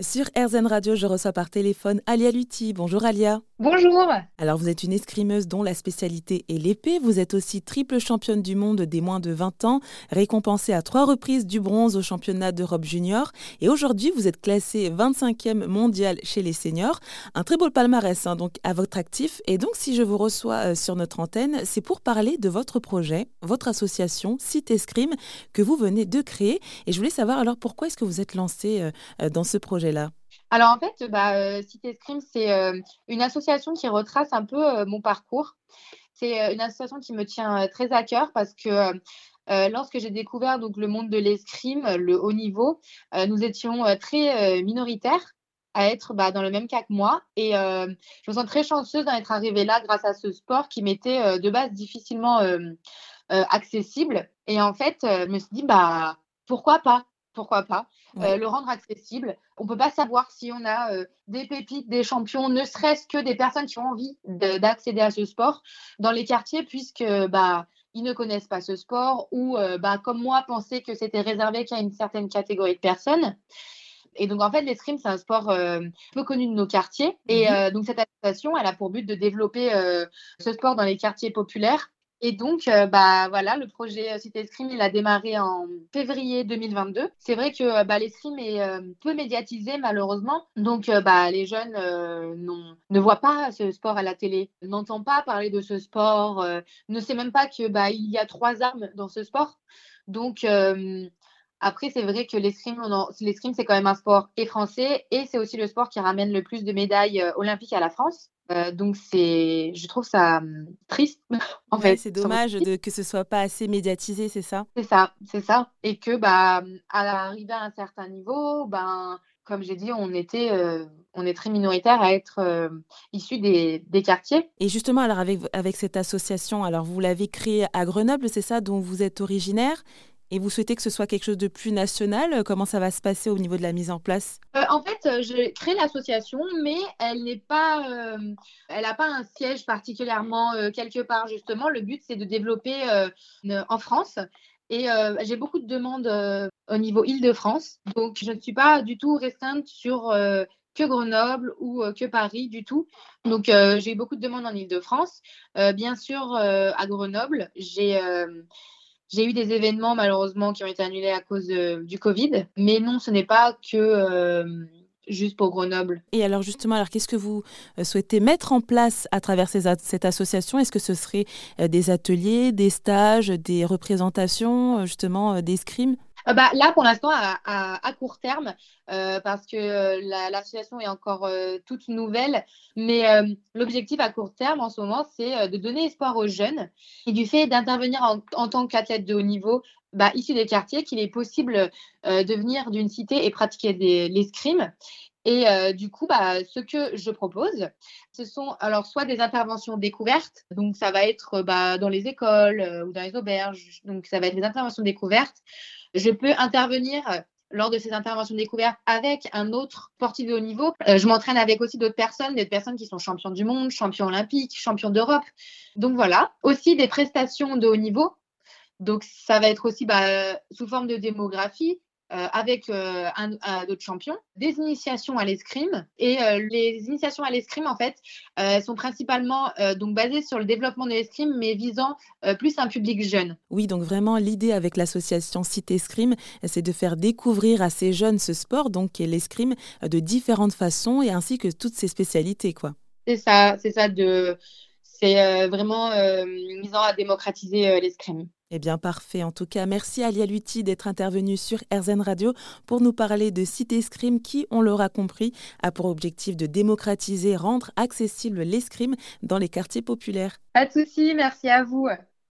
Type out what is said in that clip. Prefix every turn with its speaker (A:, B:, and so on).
A: Sur RZN Radio, je reçois par téléphone Alia Lutti. Bonjour Alia.
B: Bonjour.
A: Alors vous êtes une escrimeuse dont la spécialité est l'épée. Vous êtes aussi triple championne du monde des moins de 20 ans, récompensée à trois reprises du bronze au championnat d'Europe junior. Et aujourd'hui, vous êtes classée 25e mondiale chez les seniors. Un très beau palmarès hein, donc à votre actif. Et donc si je vous reçois euh, sur notre antenne, c'est pour parler de votre projet, votre association Cité Escrime que vous venez de créer. Et je voulais savoir alors pourquoi est-ce que vous êtes lancée euh, euh, dans ce
B: alors en fait, bah, euh, Cité c'est euh, une association qui retrace un peu euh, mon parcours. C'est une association qui me tient très à cœur parce que lorsque j'ai découvert le monde de l'escrime, le haut niveau, nous étions très minoritaires à être bah, dans le même cas que moi. Et je me sens très chanceuse d'en être arrivée là grâce à ce sport qui m'était de base difficilement accessible. Et en fait, je me suis dit, bah, pourquoi pas? Pourquoi pas, euh, le rendre accessible. On ne peut pas savoir si on a euh, des pépites, des champions, ne serait-ce que des personnes qui ont envie d'accéder à ce sport dans les quartiers, puisque bah, ils ne connaissent pas ce sport ou, euh, bah, comme moi, pensaient que c'était réservé qu'à une certaine catégorie de personnes. Et donc, en fait, l'escrime, c'est un sport peu connu de nos quartiers. Et mmh donc, cette association, elle a pour but de développer ce sport dans les quartiers populaires et donc, euh, bah voilà, le projet euh, Cité Escrime, il a démarré en février 2022. C'est vrai que euh, bah, l'escrime est peu médiatisé malheureusement, donc bah les jeunes ne voient pas ce sport à la télé, n'entendent pas parler de ce sport, ne savent même pas que bah y a trois armes dans ce sport. Donc après, c'est vrai que l'escrime, l'escrime, c'est quand même un sport et français et c'est aussi le sport qui ramène le plus de médailles olympiques à la France. Euh, donc c'est, je trouve ça hum, triste
A: en fait. C'est dommage de, que ce soit pas assez médiatisé, c'est ça?
B: C'est ça, c'est ça. Et que bah à l'arrivée à un certain niveau, ben comme j'ai dit, on était, euh, on est très minoritaire à être euh, issus des, des, quartiers.
A: Et justement, alors avec, avec cette association, alors vous l'avez créée à Grenoble, c'est ça, dont vous êtes originaire? Et vous souhaitez que ce soit quelque chose de plus national? Comment ça va se passer au niveau de la mise en place?
B: Euh, En fait, euh, j'ai créé l'association, mais elle n'est pas, euh, elle n'a pas un siège particulièrement quelque part. Justement, le but c'est de développer en France. Et j'ai beaucoup de demandes au niveau Île-de-France. Donc, je ne suis pas du tout restreinte sur que Grenoble ou que Paris du tout. Donc, j'ai beaucoup de demandes en Île-de-France. bien sûr, à Grenoble, j'ai j'ai eu des événements malheureusement qui ont été annulés à cause du Covid, mais non, ce n'est pas que euh, juste pour Grenoble.
A: Et alors justement, alors qu'est-ce que vous euh, souhaitez mettre en place à travers cette association? Est-ce que ce serait euh, des ateliers, des stages, des représentations justement d'escrime
B: euh, bah, là, pour l'instant, à, court terme, euh, parce que l'association est encore euh, toute nouvelle, mais l'objectif à court terme en ce moment, c'est de donner espoir aux jeunes et du fait d'intervenir en, tant qu'athlète de haut niveau bah, issu des quartiers, qu'il est possible de venir d'une cité et pratiquer l'escrime. Et du coup, bah, ce que je propose, ce sont alors soit des interventions découvertes, donc ça va être bah, dans les écoles ou dans les auberges, donc ça va être des interventions découvertes je peux intervenir euh, lors de ces interventions découvertes avec un autre sportif de haut niveau. Euh, je m'entraîne avec aussi d'autres personnes, des personnes qui sont champions du monde, champions olympiques, champions d'Europe. Donc voilà. Aussi des prestations de haut niveau. Donc ça va être aussi bah, sous forme de démographie, euh, avec euh, un, d'autres champions, des initiations à l'escrime. Et euh, les initiations à l'escrime, en fait, sont principalement donc basées sur le développement de l'escrime, mais visant plus un public jeune.
A: Oui, donc vraiment, l'idée avec l'association Cité Escrime, c'est de faire découvrir à ces jeunes ce sport, donc qui est l'escrime, de différentes façons et ainsi que toutes ses spécialités, quoi.
B: C'est ça, c'est ça, de... c'est vraiment visant à démocratiser l'escrime.
A: Eh bien, parfait. En tout cas, merci Alia Lutti d'être intervenue sur RZN Radio pour nous parler de Cité Escrime qui, on l'aura compris, a pour objectif de démocratiser, rendre accessible l'escrime dans les quartiers populaires.
B: Pas de souci, merci à vous.